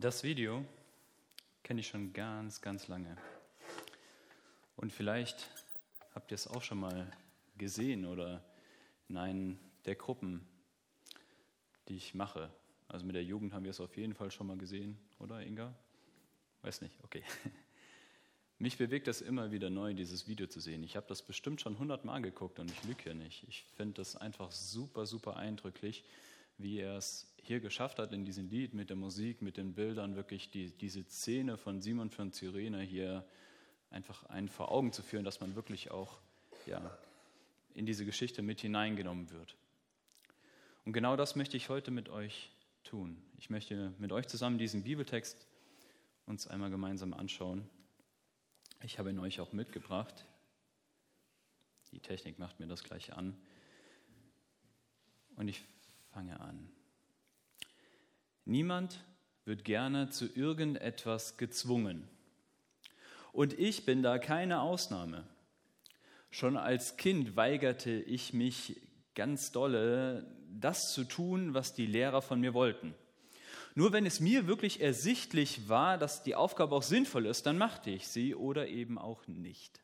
Das Video kenne ich schon ganz, ganz lange. Und vielleicht habt ihr es auch schon mal gesehen oder in einer der Gruppen, die ich mache. Also mit der Jugend haben wir es auf jeden Fall schon mal gesehen, oder Inga? Weiß nicht, okay. Mich bewegt das immer wieder neu, dieses Video zu sehen. Ich habe das bestimmt schon hundertmal geguckt und ich lüge hier nicht. Ich finde das einfach super, super eindrücklich, wie er es hier geschafft hat in diesem Lied mit der Musik, mit den Bildern, wirklich die, diese Szene von Simon von Cyrene hier einfach einen vor Augen zu führen, dass man wirklich auch ja, in diese Geschichte mit hineingenommen wird. Und genau das möchte ich heute mit euch tun. Ich möchte mit euch zusammen diesen Bibeltext uns einmal gemeinsam anschauen. Ich habe ihn euch auch mitgebracht. Die Technik macht mir das gleich an. Und ich fange an. Niemand wird gerne zu irgendetwas gezwungen. Und ich bin da keine Ausnahme. Schon als Kind weigerte ich mich ganz dolle, das zu tun, was die Lehrer von mir wollten. Nur wenn es mir wirklich ersichtlich war, dass die Aufgabe auch sinnvoll ist, dann machte ich sie oder eben auch nicht.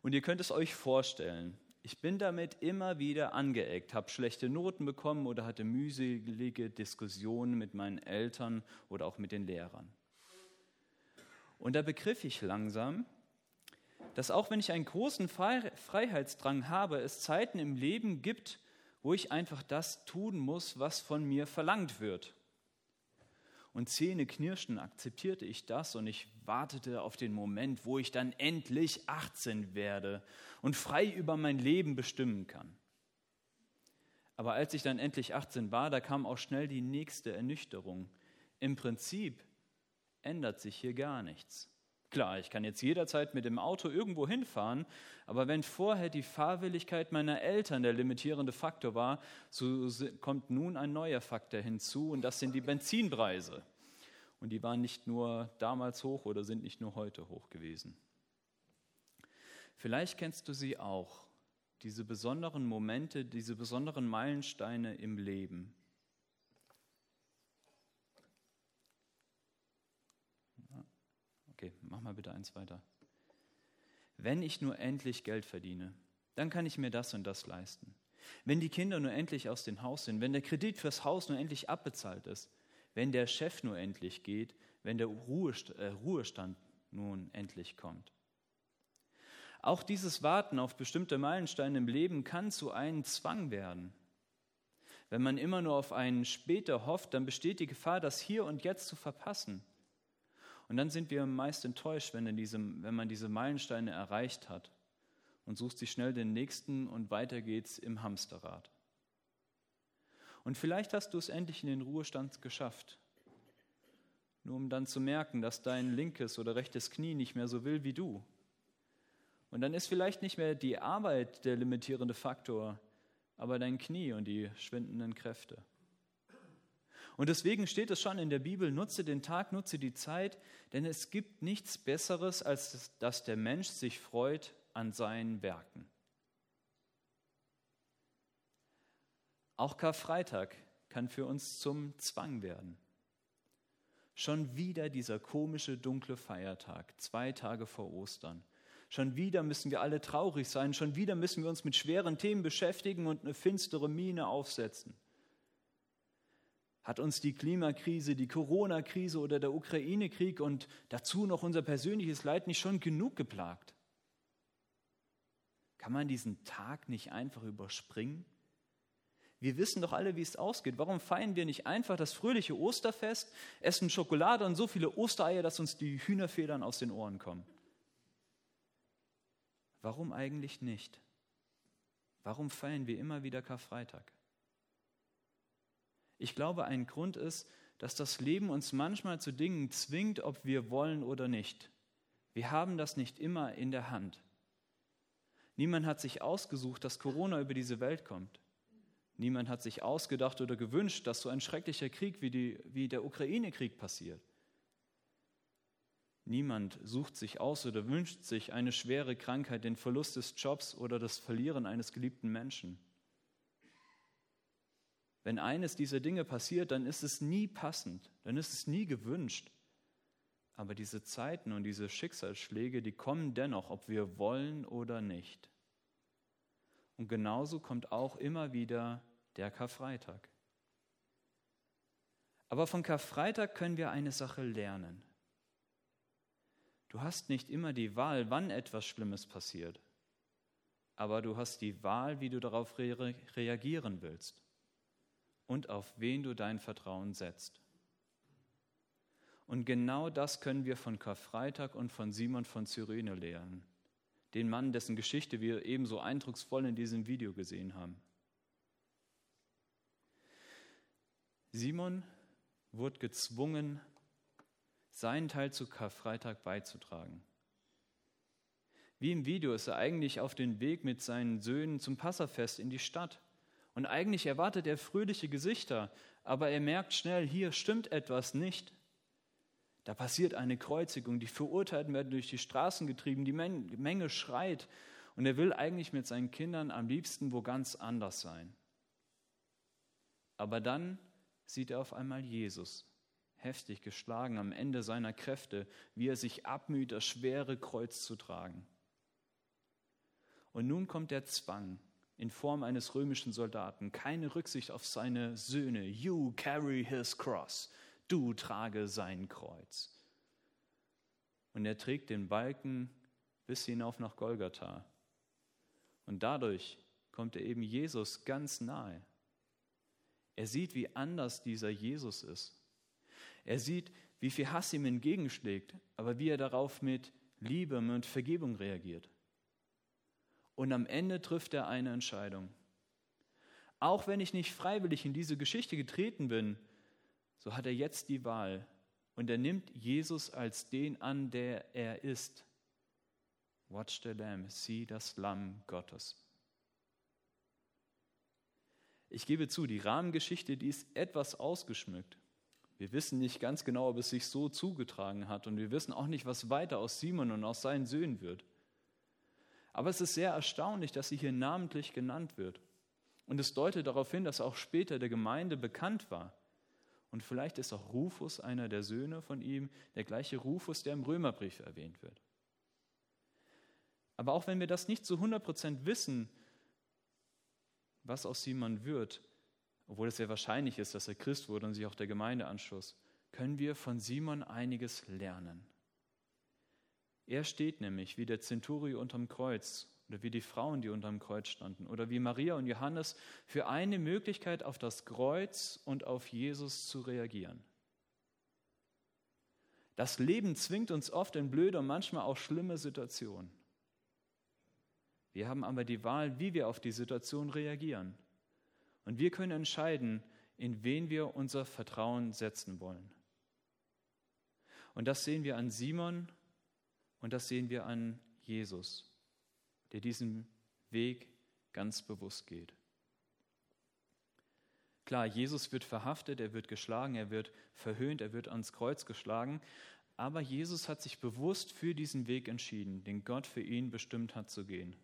Und ihr könnt es euch vorstellen, ich bin damit immer wieder angeeckt, habe schlechte Noten bekommen oder hatte mühselige Diskussionen mit meinen Eltern oder auch mit den Lehrern. Und da begriff ich langsam, dass auch wenn ich einen großen Freiheitsdrang habe, es Zeiten im Leben gibt, wo ich einfach das tun muss, was von mir verlangt wird. Und Zähne knirschen akzeptierte ich das und ich wartete auf den Moment, wo ich dann endlich 18 werde und frei über mein Leben bestimmen kann. Aber als ich dann endlich 18 war, da kam auch schnell die nächste Ernüchterung. Im Prinzip ändert sich hier gar nichts. Klar, ich kann jetzt jederzeit mit dem Auto irgendwo hinfahren, aber wenn vorher die Fahrwilligkeit meiner Eltern der limitierende Faktor war, so kommt nun ein neuer Faktor hinzu und das sind die Benzinpreise. Und die waren nicht nur damals hoch oder sind nicht nur heute hoch gewesen. Vielleicht kennst du sie auch, diese besonderen Momente, diese besonderen Meilensteine im Leben. Okay, mach mal bitte eins weiter. Wenn ich nur endlich Geld verdiene, dann kann ich mir das und das leisten. Wenn die Kinder nur endlich aus dem Haus sind, wenn der Kredit fürs Haus nur endlich abbezahlt ist, wenn der Chef nur endlich geht, wenn der äh, Ruhestand nun endlich kommt. Auch dieses Warten auf bestimmte Meilensteine im Leben kann zu einem Zwang werden. Wenn man immer nur auf einen später hofft, dann besteht die Gefahr, das hier und jetzt zu verpassen. Und dann sind wir meist enttäuscht, wenn, diesem, wenn man diese Meilensteine erreicht hat und sucht sich schnell den nächsten und weiter geht's im Hamsterrad. Und vielleicht hast du es endlich in den Ruhestand geschafft, nur um dann zu merken, dass dein linkes oder rechtes Knie nicht mehr so will wie du. Und dann ist vielleicht nicht mehr die Arbeit der limitierende Faktor, aber dein Knie und die schwindenden Kräfte. Und deswegen steht es schon in der Bibel, nutze den Tag, nutze die Zeit, denn es gibt nichts Besseres, als dass der Mensch sich freut an seinen Werken. Auch Karfreitag kann für uns zum Zwang werden. Schon wieder dieser komische dunkle Feiertag, zwei Tage vor Ostern. Schon wieder müssen wir alle traurig sein, schon wieder müssen wir uns mit schweren Themen beschäftigen und eine finstere Miene aufsetzen. Hat uns die Klimakrise, die Corona-Krise oder der Ukraine-Krieg und dazu noch unser persönliches Leid nicht schon genug geplagt? Kann man diesen Tag nicht einfach überspringen? Wir wissen doch alle, wie es ausgeht. Warum feiern wir nicht einfach das fröhliche Osterfest, essen Schokolade und so viele Ostereier, dass uns die Hühnerfedern aus den Ohren kommen? Warum eigentlich nicht? Warum feiern wir immer wieder Karfreitag? Ich glaube, ein Grund ist, dass das Leben uns manchmal zu Dingen zwingt, ob wir wollen oder nicht. Wir haben das nicht immer in der Hand. Niemand hat sich ausgesucht, dass Corona über diese Welt kommt. Niemand hat sich ausgedacht oder gewünscht, dass so ein schrecklicher Krieg wie, die, wie der Ukraine-Krieg passiert. Niemand sucht sich aus oder wünscht sich eine schwere Krankheit, den Verlust des Jobs oder das Verlieren eines geliebten Menschen. Wenn eines dieser Dinge passiert, dann ist es nie passend, dann ist es nie gewünscht. Aber diese Zeiten und diese Schicksalsschläge, die kommen dennoch, ob wir wollen oder nicht. Und genauso kommt auch immer wieder der Karfreitag. Aber von Karfreitag können wir eine Sache lernen. Du hast nicht immer die Wahl, wann etwas Schlimmes passiert, aber du hast die Wahl, wie du darauf re reagieren willst und auf wen du dein Vertrauen setzt. Und genau das können wir von Karfreitag und von Simon von Cyrene lernen, den Mann, dessen Geschichte wir ebenso eindrucksvoll in diesem Video gesehen haben. Simon wurde gezwungen, seinen Teil zu Karfreitag beizutragen. Wie im Video ist er eigentlich auf den Weg mit seinen Söhnen zum Passafest in die Stadt. Und eigentlich erwartet er fröhliche Gesichter, aber er merkt schnell, hier stimmt etwas nicht. Da passiert eine Kreuzigung, die Verurteilten werden durch die Straßen getrieben, die Menge schreit und er will eigentlich mit seinen Kindern am liebsten wo ganz anders sein. Aber dann sieht er auf einmal Jesus, heftig geschlagen am Ende seiner Kräfte, wie er sich abmüht, das schwere Kreuz zu tragen. Und nun kommt der Zwang in Form eines römischen Soldaten, keine Rücksicht auf seine Söhne. You carry his cross. Du trage sein Kreuz. Und er trägt den Balken bis hinauf nach Golgatha. Und dadurch kommt er eben Jesus ganz nahe. Er sieht, wie anders dieser Jesus ist. Er sieht, wie viel Hass ihm entgegenschlägt, aber wie er darauf mit Liebe und Vergebung reagiert. Und am Ende trifft er eine Entscheidung. Auch wenn ich nicht freiwillig in diese Geschichte getreten bin, so hat er jetzt die Wahl und er nimmt Jesus als den an, der er ist. Watch the Lamb, sieh das Lamm Gottes. Ich gebe zu, die Rahmengeschichte, die ist etwas ausgeschmückt. Wir wissen nicht ganz genau, ob es sich so zugetragen hat und wir wissen auch nicht, was weiter aus Simon und aus seinen Söhnen wird. Aber es ist sehr erstaunlich, dass sie hier namentlich genannt wird. Und es deutet darauf hin, dass auch später der Gemeinde bekannt war. Und vielleicht ist auch Rufus einer der Söhne von ihm, der gleiche Rufus, der im Römerbrief erwähnt wird. Aber auch wenn wir das nicht zu 100% wissen, was aus Simon wird, obwohl es sehr wahrscheinlich ist, dass er Christ wurde und sich auch der Gemeinde anschloss, können wir von Simon einiges lernen. Er steht nämlich wie der Zenturio unterm Kreuz oder wie die Frauen, die unterm Kreuz standen oder wie Maria und Johannes für eine Möglichkeit auf das Kreuz und auf Jesus zu reagieren. Das Leben zwingt uns oft in blöde und manchmal auch schlimme Situationen. Wir haben aber die Wahl, wie wir auf die Situation reagieren. Und wir können entscheiden, in wen wir unser Vertrauen setzen wollen. Und das sehen wir an Simon und das sehen wir an Jesus, der diesen Weg ganz bewusst geht. Klar, Jesus wird verhaftet, er wird geschlagen, er wird verhöhnt, er wird ans Kreuz geschlagen, aber Jesus hat sich bewusst für diesen Weg entschieden, den Gott für ihn bestimmt hat zu gehen.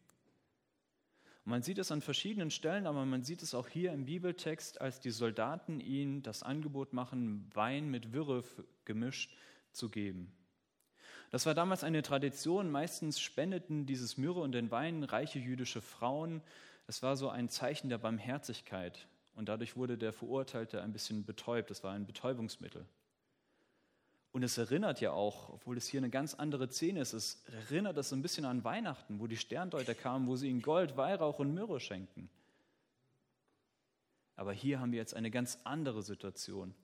Man sieht es an verschiedenen Stellen, aber man sieht es auch hier im Bibeltext, als die Soldaten ihm das Angebot machen, Wein mit Wirre gemischt zu geben. Das war damals eine Tradition. Meistens spendeten dieses Myrrhe und den Wein reiche jüdische Frauen. Es war so ein Zeichen der Barmherzigkeit. Und dadurch wurde der Verurteilte ein bisschen betäubt. Das war ein Betäubungsmittel. Und es erinnert ja auch, obwohl es hier eine ganz andere Szene ist, es erinnert so ein bisschen an Weihnachten, wo die Sterndeuter kamen, wo sie ihnen Gold, Weihrauch und Myrrhe schenken. Aber hier haben wir jetzt eine ganz andere Situation.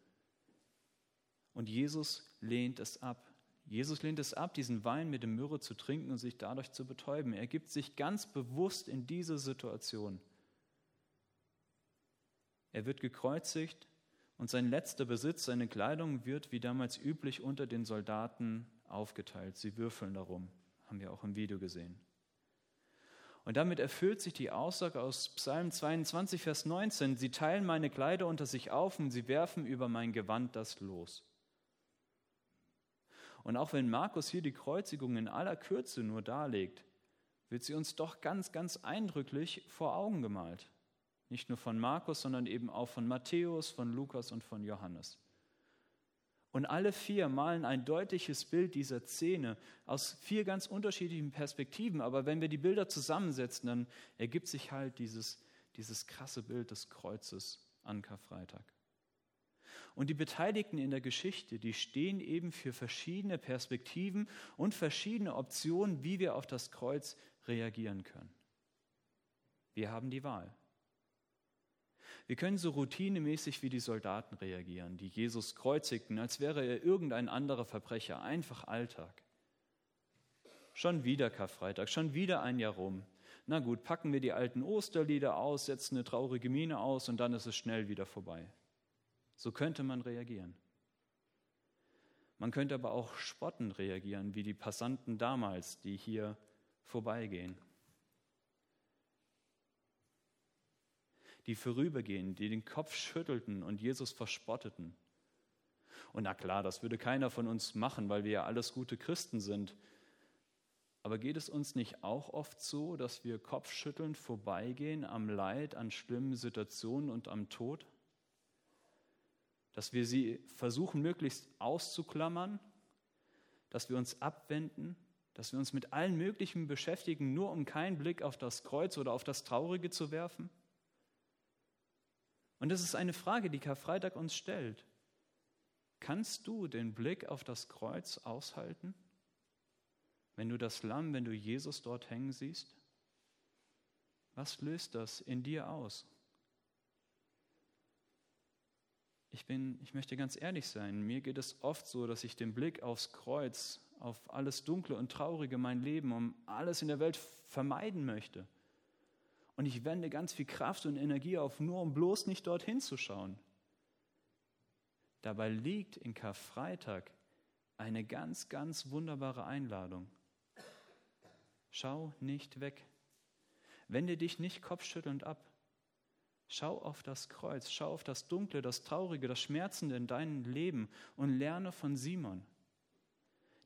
Und Jesus lehnt es ab. Jesus lehnt es ab, diesen Wein mit dem Myrrhe zu trinken und sich dadurch zu betäuben. Er gibt sich ganz bewusst in diese Situation. Er wird gekreuzigt und sein letzter Besitz, seine Kleidung, wird wie damals üblich unter den Soldaten aufgeteilt. Sie würfeln darum, haben wir auch im Video gesehen. Und damit erfüllt sich die Aussage aus Psalm 22, Vers 19, sie teilen meine Kleider unter sich auf und sie werfen über mein Gewand das Los. Und auch wenn Markus hier die Kreuzigung in aller Kürze nur darlegt, wird sie uns doch ganz, ganz eindrücklich vor Augen gemalt. Nicht nur von Markus, sondern eben auch von Matthäus, von Lukas und von Johannes. Und alle vier malen ein deutliches Bild dieser Szene aus vier ganz unterschiedlichen Perspektiven. Aber wenn wir die Bilder zusammensetzen, dann ergibt sich halt dieses, dieses krasse Bild des Kreuzes an Karfreitag. Und die Beteiligten in der Geschichte, die stehen eben für verschiedene Perspektiven und verschiedene Optionen, wie wir auf das Kreuz reagieren können. Wir haben die Wahl. Wir können so routinemäßig wie die Soldaten reagieren, die Jesus kreuzigten, als wäre er irgendein anderer Verbrecher, einfach Alltag. Schon wieder Karfreitag, schon wieder ein Jahr rum. Na gut, packen wir die alten Osterlieder aus, setzen eine traurige Miene aus und dann ist es schnell wieder vorbei. So könnte man reagieren. Man könnte aber auch spottend reagieren, wie die Passanten damals, die hier vorbeigehen. Die vorübergehen, die den Kopf schüttelten und Jesus verspotteten. Und na klar, das würde keiner von uns machen, weil wir ja alles gute Christen sind. Aber geht es uns nicht auch oft so, dass wir kopfschüttelnd vorbeigehen am Leid, an schlimmen Situationen und am Tod? Dass wir sie versuchen möglichst auszuklammern, dass wir uns abwenden, dass wir uns mit allen möglichen beschäftigen, nur um keinen Blick auf das Kreuz oder auf das Traurige zu werfen? Und das ist eine Frage, die Karfreitag uns stellt. Kannst du den Blick auf das Kreuz aushalten, wenn du das Lamm, wenn du Jesus dort hängen siehst? Was löst das in dir aus? Ich, bin, ich möchte ganz ehrlich sein, mir geht es oft so, dass ich den Blick aufs Kreuz, auf alles Dunkle und Traurige, mein Leben, um alles in der Welt vermeiden möchte. Und ich wende ganz viel Kraft und Energie auf, nur um bloß nicht dorthin zu schauen. Dabei liegt in Karfreitag eine ganz, ganz wunderbare Einladung. Schau nicht weg. Wende dich nicht kopfschüttelnd ab. Schau auf das Kreuz, schau auf das Dunkle, das Traurige, das Schmerzende in deinem Leben und lerne von Simon,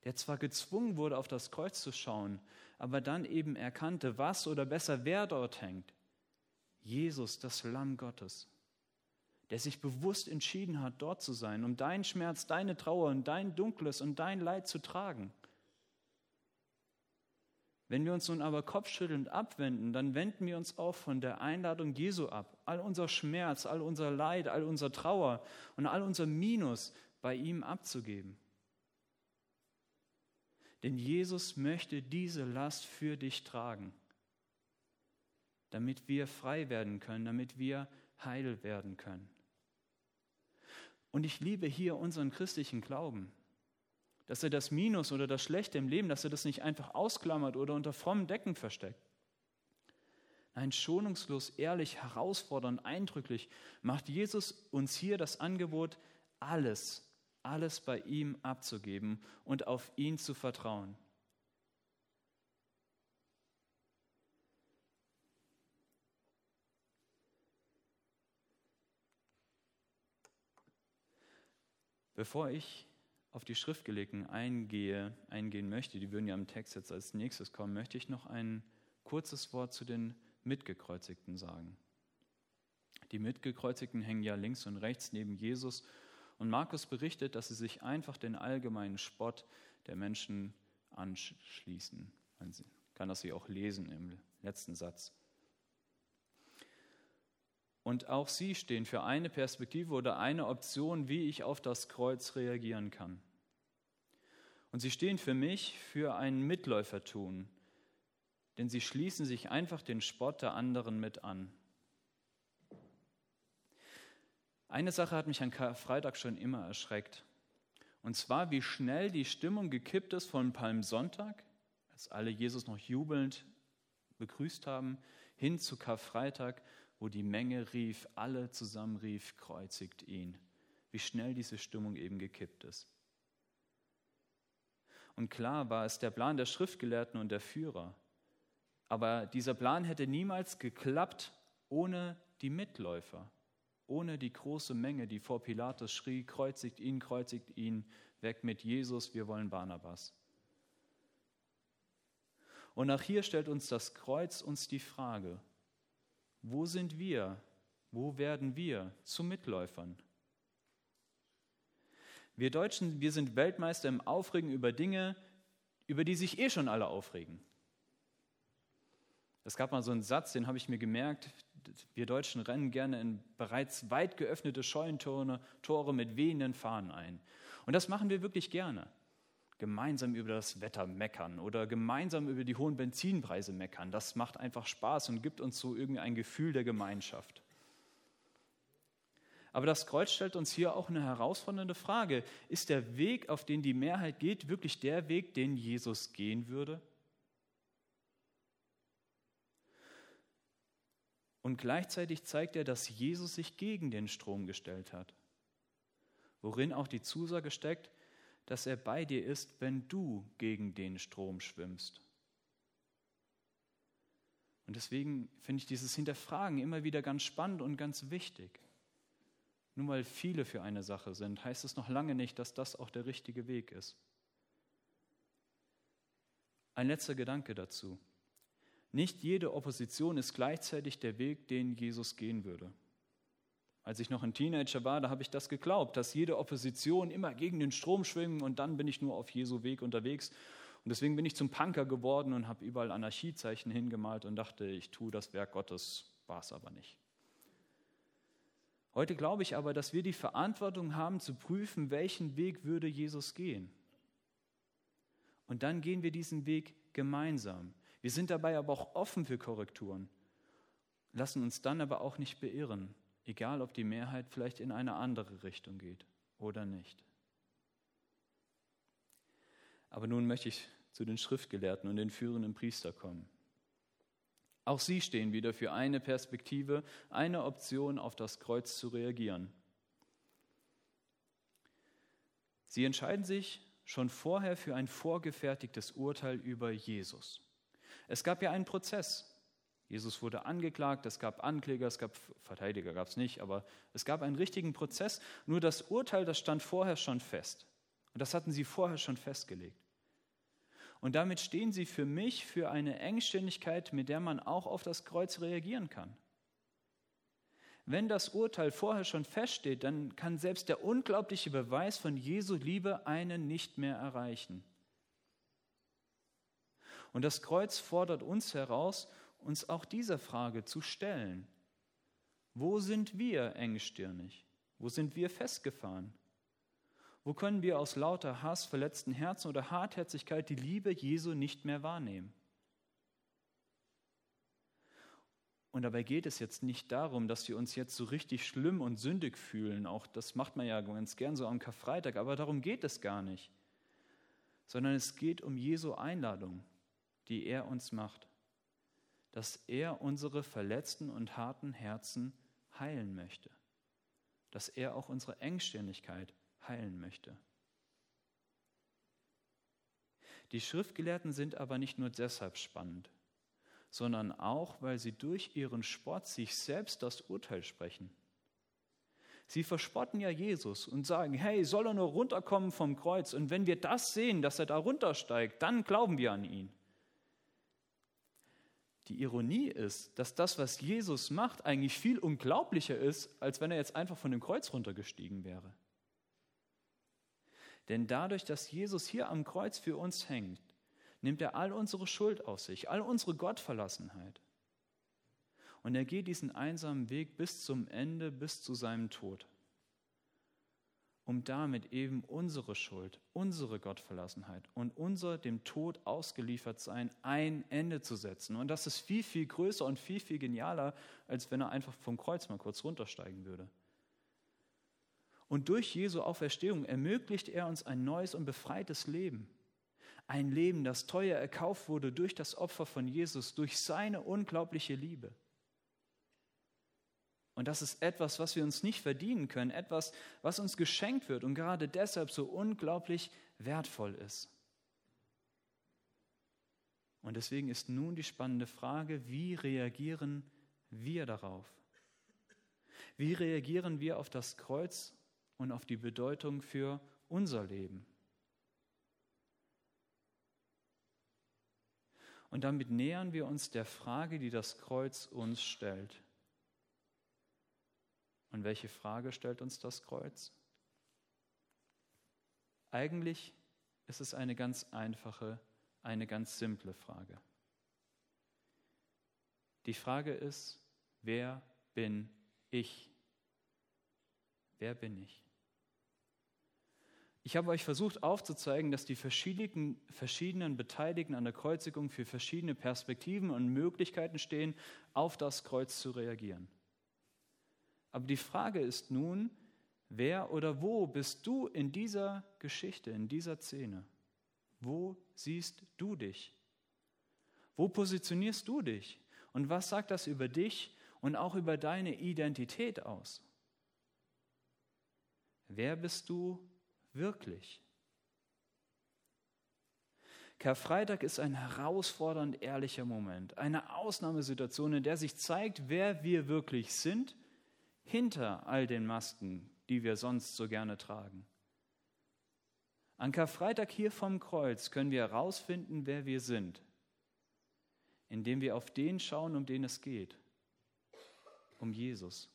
der zwar gezwungen wurde, auf das Kreuz zu schauen, aber dann eben erkannte, was oder besser wer dort hängt. Jesus, das Lamm Gottes, der sich bewusst entschieden hat, dort zu sein, um deinen Schmerz, deine Trauer und dein Dunkles und dein Leid zu tragen. Wenn wir uns nun aber kopfschüttelnd abwenden, dann wenden wir uns auch von der Einladung Jesu ab. All unser Schmerz, all unser Leid, all unser Trauer und all unser Minus bei ihm abzugeben. Denn Jesus möchte diese Last für dich tragen, damit wir frei werden können, damit wir heil werden können. Und ich liebe hier unseren christlichen Glauben dass er das Minus oder das Schlechte im Leben, dass er das nicht einfach ausklammert oder unter frommen Decken versteckt. Nein, schonungslos, ehrlich, herausfordernd, eindrücklich macht Jesus uns hier das Angebot, alles, alles bei ihm abzugeben und auf ihn zu vertrauen. Bevor ich auf die Schriftgelegten eingehe, eingehen möchte, die würden ja im Text jetzt als nächstes kommen, möchte ich noch ein kurzes Wort zu den Mitgekreuzigten sagen. Die Mitgekreuzigten hängen ja links und rechts neben Jesus und Markus berichtet, dass sie sich einfach den allgemeinen Spott der Menschen anschließen. Man kann das hier auch lesen im letzten Satz. Und auch sie stehen für eine Perspektive oder eine Option, wie ich auf das Kreuz reagieren kann. Und sie stehen für mich für ein Mitläufertun, denn sie schließen sich einfach den Spott der anderen mit an. Eine Sache hat mich an Freitag schon immer erschreckt. Und zwar, wie schnell die Stimmung gekippt ist von Palmsonntag, als alle Jesus noch jubelnd begrüßt haben, hin zu Karfreitag, wo die Menge rief, alle zusammen rief, kreuzigt ihn. Wie schnell diese Stimmung eben gekippt ist. Und klar war es der Plan der Schriftgelehrten und der Führer. Aber dieser Plan hätte niemals geklappt ohne die Mitläufer, ohne die große Menge, die vor Pilatus schrie, kreuzigt ihn, kreuzigt ihn, weg mit Jesus, wir wollen Barnabas. Und nach hier stellt uns das Kreuz uns die Frage, wo sind wir Wo werden wir zu Mitläufern? Wir Deutschen, wir sind Weltmeister im Aufregen über Dinge, über die sich eh schon alle aufregen. Es gab mal so einen Satz, den habe ich mir gemerkt. Wir Deutschen rennen gerne in bereits weit geöffnete Scheunentore Tore mit wehenden Fahnen ein. Und das machen wir wirklich gerne. Gemeinsam über das Wetter meckern oder gemeinsam über die hohen Benzinpreise meckern. Das macht einfach Spaß und gibt uns so irgendwie ein Gefühl der Gemeinschaft. Aber das Kreuz stellt uns hier auch eine herausfordernde Frage. Ist der Weg, auf den die Mehrheit geht, wirklich der Weg, den Jesus gehen würde? Und gleichzeitig zeigt er, dass Jesus sich gegen den Strom gestellt hat, worin auch die Zusage steckt, dass er bei dir ist, wenn du gegen den Strom schwimmst. Und deswegen finde ich dieses Hinterfragen immer wieder ganz spannend und ganz wichtig. Nur weil viele für eine Sache sind, heißt es noch lange nicht, dass das auch der richtige Weg ist. Ein letzter Gedanke dazu. Nicht jede Opposition ist gleichzeitig der Weg, den Jesus gehen würde. Als ich noch ein Teenager war, da habe ich das geglaubt, dass jede Opposition immer gegen den Strom schwimmen und dann bin ich nur auf Jesu Weg unterwegs. Und deswegen bin ich zum Punker geworden und habe überall Anarchiezeichen hingemalt und dachte, ich tue das Werk Gottes, war es aber nicht. Heute glaube ich aber, dass wir die Verantwortung haben zu prüfen, welchen Weg würde Jesus gehen. Und dann gehen wir diesen Weg gemeinsam. Wir sind dabei aber auch offen für Korrekturen, lassen uns dann aber auch nicht beirren, egal ob die Mehrheit vielleicht in eine andere Richtung geht oder nicht. Aber nun möchte ich zu den Schriftgelehrten und den führenden Priester kommen. Auch sie stehen wieder für eine Perspektive, eine Option auf das Kreuz zu reagieren. Sie entscheiden sich schon vorher für ein vorgefertigtes Urteil über Jesus. Es gab ja einen Prozess. Jesus wurde angeklagt, es gab Ankläger, es gab Verteidiger, gab es nicht, aber es gab einen richtigen Prozess. Nur das Urteil, das stand vorher schon fest. Und das hatten sie vorher schon festgelegt. Und damit stehen sie für mich für eine Engständigkeit, mit der man auch auf das Kreuz reagieren kann. Wenn das Urteil vorher schon feststeht, dann kann selbst der unglaubliche Beweis von Jesu Liebe einen nicht mehr erreichen. Und das Kreuz fordert uns heraus, uns auch dieser Frage zu stellen. Wo sind wir engstirnig? Wo sind wir festgefahren? Wo können wir aus lauter Hass, verletzten Herzen oder Hartherzigkeit die Liebe Jesu nicht mehr wahrnehmen? Und dabei geht es jetzt nicht darum, dass wir uns jetzt so richtig schlimm und sündig fühlen. Auch das macht man ja ganz gern so am Karfreitag, aber darum geht es gar nicht. Sondern es geht um Jesu Einladung, die er uns macht. Dass er unsere verletzten und harten Herzen heilen möchte. Dass er auch unsere Engstirnigkeit heilen möchte. Die Schriftgelehrten sind aber nicht nur deshalb spannend, sondern auch, weil sie durch ihren Spott sich selbst das Urteil sprechen. Sie verspotten ja Jesus und sagen, hey, soll er nur runterkommen vom Kreuz? Und wenn wir das sehen, dass er da runtersteigt, dann glauben wir an ihn. Die Ironie ist, dass das, was Jesus macht, eigentlich viel unglaublicher ist, als wenn er jetzt einfach von dem Kreuz runtergestiegen wäre. Denn dadurch, dass Jesus hier am Kreuz für uns hängt, nimmt er all unsere Schuld auf sich, all unsere Gottverlassenheit. Und er geht diesen einsamen Weg bis zum Ende, bis zu seinem Tod, um damit eben unsere Schuld, unsere Gottverlassenheit und unser dem Tod ausgeliefert sein ein Ende zu setzen. Und das ist viel, viel größer und viel, viel genialer, als wenn er einfach vom Kreuz mal kurz runtersteigen würde. Und durch Jesu Auferstehung ermöglicht er uns ein neues und befreites Leben. Ein Leben, das teuer erkauft wurde durch das Opfer von Jesus, durch seine unglaubliche Liebe. Und das ist etwas, was wir uns nicht verdienen können, etwas, was uns geschenkt wird und gerade deshalb so unglaublich wertvoll ist. Und deswegen ist nun die spannende Frage, wie reagieren wir darauf? Wie reagieren wir auf das Kreuz und auf die Bedeutung für unser Leben. Und damit nähern wir uns der Frage, die das Kreuz uns stellt. Und welche Frage stellt uns das Kreuz? Eigentlich ist es eine ganz einfache, eine ganz simple Frage. Die Frage ist, wer bin ich? Wer bin ich? Ich habe euch versucht aufzuzeigen, dass die verschiedenen, verschiedenen Beteiligten an der Kreuzigung für verschiedene Perspektiven und Möglichkeiten stehen, auf das Kreuz zu reagieren. Aber die Frage ist nun, wer oder wo bist du in dieser Geschichte, in dieser Szene? Wo siehst du dich? Wo positionierst du dich? Und was sagt das über dich und auch über deine Identität aus? Wer bist du wirklich? Karfreitag ist ein herausfordernd ehrlicher Moment, eine Ausnahmesituation, in der sich zeigt, wer wir wirklich sind hinter all den Masken, die wir sonst so gerne tragen. An Karfreitag hier vom Kreuz können wir herausfinden, wer wir sind, indem wir auf den schauen, um den es geht, um Jesus,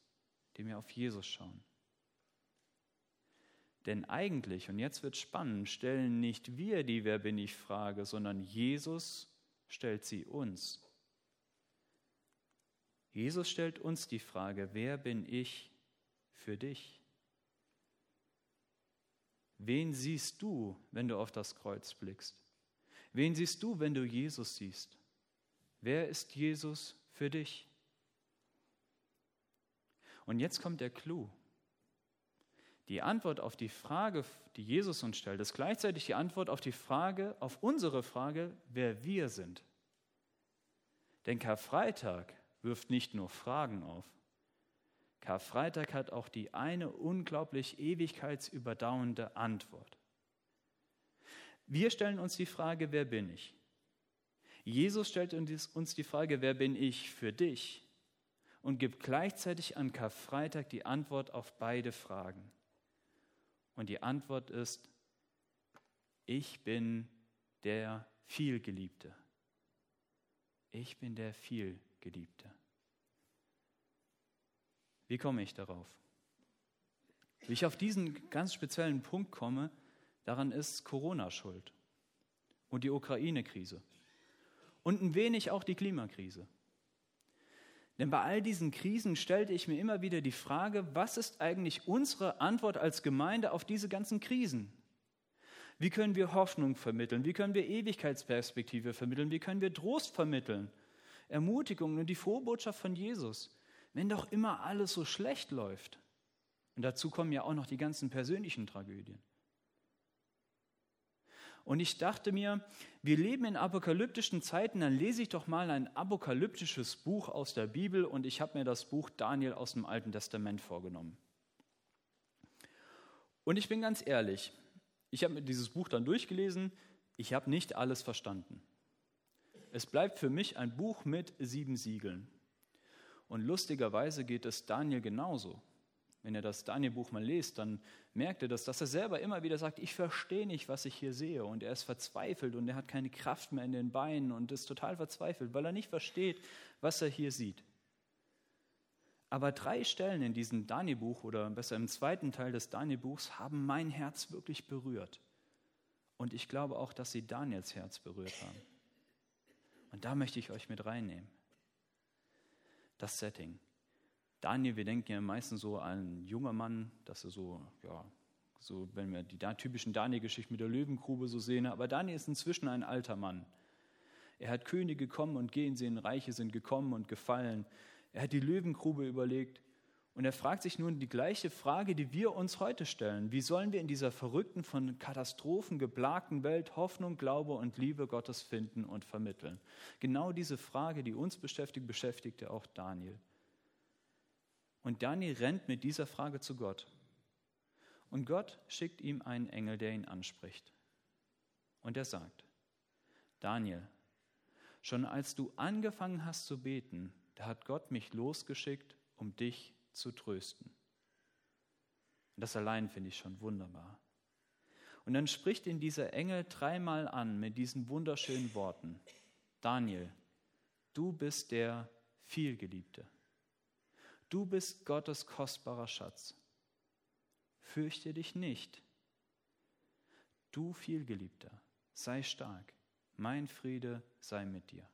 indem wir auf Jesus schauen. Denn eigentlich, und jetzt wird spannend, stellen nicht wir die Wer bin ich Frage, sondern Jesus stellt sie uns. Jesus stellt uns die Frage, wer bin ich für dich? Wen siehst du, wenn du auf das Kreuz blickst? Wen siehst du, wenn du Jesus siehst? Wer ist Jesus für dich? Und jetzt kommt der Clou. Die Antwort auf die Frage, die Jesus uns stellt, ist gleichzeitig die Antwort auf die Frage, auf unsere Frage, wer wir sind. Denn Karfreitag wirft nicht nur Fragen auf. Karfreitag hat auch die eine unglaublich ewigkeitsüberdauernde Antwort. Wir stellen uns die Frage, wer bin ich? Jesus stellt uns die Frage, wer bin ich für dich? Und gibt gleichzeitig an Karfreitag die Antwort auf beide Fragen. Und die Antwort ist, ich bin der Vielgeliebte. Ich bin der Vielgeliebte. Wie komme ich darauf? Wie ich auf diesen ganz speziellen Punkt komme, daran ist Corona schuld und die Ukraine-Krise und ein wenig auch die Klimakrise. Denn bei all diesen Krisen stellte ich mir immer wieder die Frage, was ist eigentlich unsere Antwort als Gemeinde auf diese ganzen Krisen? Wie können wir Hoffnung vermitteln? Wie können wir Ewigkeitsperspektive vermitteln? Wie können wir Trost vermitteln? Ermutigung und die Vorbotschaft von Jesus, wenn doch immer alles so schlecht läuft. Und dazu kommen ja auch noch die ganzen persönlichen Tragödien. Und ich dachte mir, wir leben in apokalyptischen Zeiten, dann lese ich doch mal ein apokalyptisches Buch aus der Bibel und ich habe mir das Buch Daniel aus dem Alten Testament vorgenommen. Und ich bin ganz ehrlich, ich habe mir dieses Buch dann durchgelesen, ich habe nicht alles verstanden. Es bleibt für mich ein Buch mit sieben Siegeln. Und lustigerweise geht es Daniel genauso. Wenn ihr das Daniel-Buch mal lest, dann merkt ihr das, dass er selber immer wieder sagt, ich verstehe nicht, was ich hier sehe. Und er ist verzweifelt und er hat keine Kraft mehr in den Beinen und ist total verzweifelt, weil er nicht versteht, was er hier sieht. Aber drei Stellen in diesem Daniel-Buch oder besser im zweiten Teil des Daniel-Buchs haben mein Herz wirklich berührt. Und ich glaube auch, dass sie Daniels Herz berührt haben. Und da möchte ich euch mit reinnehmen. Das Setting. Daniel, wir denken ja meistens so an einen jungen Mann, dass er so, ja, so, wenn wir die typischen Daniel-Geschichten mit der Löwengrube so sehen, aber Daniel ist inzwischen ein alter Mann. Er hat Könige kommen und gehen sehen, Reiche sind gekommen und gefallen. Er hat die Löwengrube überlegt und er fragt sich nun die gleiche Frage, die wir uns heute stellen. Wie sollen wir in dieser verrückten, von Katastrophen geplagten Welt Hoffnung, Glaube und Liebe Gottes finden und vermitteln? Genau diese Frage, die uns beschäftigt, beschäftigte auch Daniel. Und Daniel rennt mit dieser Frage zu Gott. Und Gott schickt ihm einen Engel, der ihn anspricht. Und er sagt, Daniel, schon als du angefangen hast zu beten, da hat Gott mich losgeschickt, um dich zu trösten. Und das allein finde ich schon wunderbar. Und dann spricht ihn dieser Engel dreimal an mit diesen wunderschönen Worten. Daniel, du bist der Vielgeliebte. Du bist Gottes kostbarer Schatz. Fürchte dich nicht. Du vielgeliebter, sei stark. Mein Friede sei mit dir.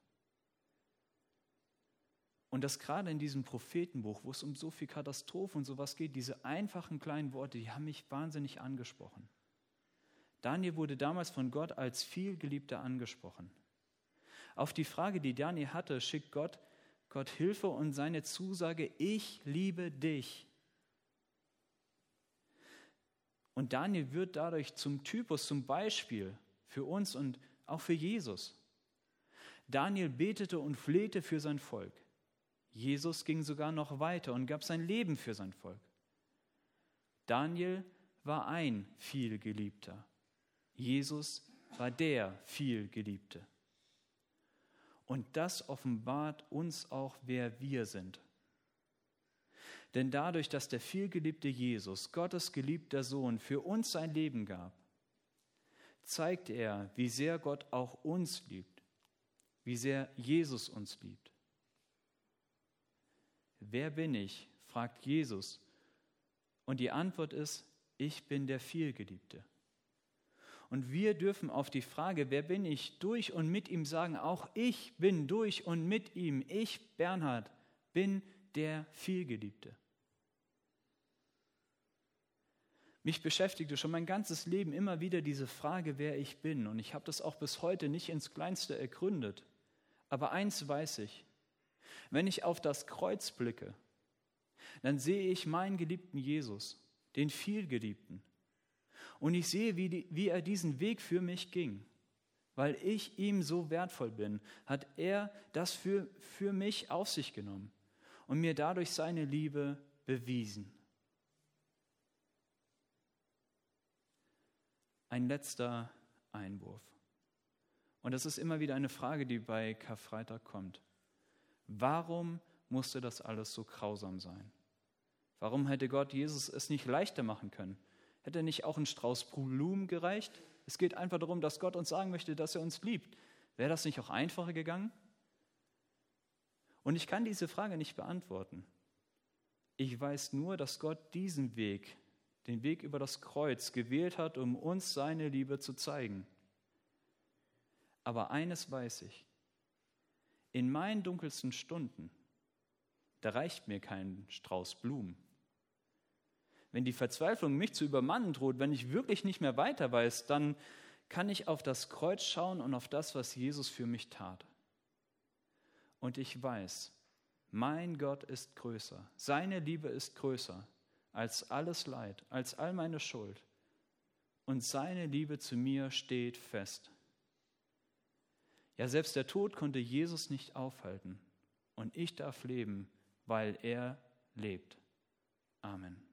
Und das gerade in diesem Prophetenbuch, wo es um so viel Katastrophen und sowas geht, diese einfachen kleinen Worte, die haben mich wahnsinnig angesprochen. Daniel wurde damals von Gott als vielgeliebter angesprochen. Auf die Frage, die Daniel hatte, schickt Gott Gott Hilfe und seine Zusage, ich liebe dich. Und Daniel wird dadurch zum Typus, zum Beispiel für uns und auch für Jesus. Daniel betete und flehte für sein Volk. Jesus ging sogar noch weiter und gab sein Leben für sein Volk. Daniel war ein vielgeliebter. Jesus war der vielgeliebte. Und das offenbart uns auch, wer wir sind. Denn dadurch, dass der vielgeliebte Jesus, Gottes geliebter Sohn, für uns sein Leben gab, zeigt er, wie sehr Gott auch uns liebt, wie sehr Jesus uns liebt. Wer bin ich? fragt Jesus. Und die Antwort ist, ich bin der Vielgeliebte. Und wir dürfen auf die Frage, wer bin ich, durch und mit ihm sagen, auch ich bin durch und mit ihm, ich, Bernhard, bin der Vielgeliebte. Mich beschäftigte schon mein ganzes Leben immer wieder diese Frage, wer ich bin. Und ich habe das auch bis heute nicht ins Kleinste ergründet. Aber eins weiß ich, wenn ich auf das Kreuz blicke, dann sehe ich meinen geliebten Jesus, den vielgeliebten. Und ich sehe, wie, die, wie er diesen Weg für mich ging. Weil ich ihm so wertvoll bin, hat er das für, für mich auf sich genommen und mir dadurch seine Liebe bewiesen. Ein letzter Einwurf. Und das ist immer wieder eine Frage, die bei Karfreitag kommt. Warum musste das alles so grausam sein? Warum hätte Gott Jesus es nicht leichter machen können? Hätte nicht auch ein Strauß Blumen gereicht? Es geht einfach darum, dass Gott uns sagen möchte, dass er uns liebt. Wäre das nicht auch einfacher gegangen? Und ich kann diese Frage nicht beantworten. Ich weiß nur, dass Gott diesen Weg, den Weg über das Kreuz, gewählt hat, um uns seine Liebe zu zeigen. Aber eines weiß ich, in meinen dunkelsten Stunden, da reicht mir kein Strauß Blumen. Wenn die Verzweiflung mich zu übermannen droht, wenn ich wirklich nicht mehr weiter weiß, dann kann ich auf das Kreuz schauen und auf das, was Jesus für mich tat. Und ich weiß, mein Gott ist größer, seine Liebe ist größer als alles Leid, als all meine Schuld. Und seine Liebe zu mir steht fest. Ja, selbst der Tod konnte Jesus nicht aufhalten. Und ich darf leben, weil er lebt. Amen.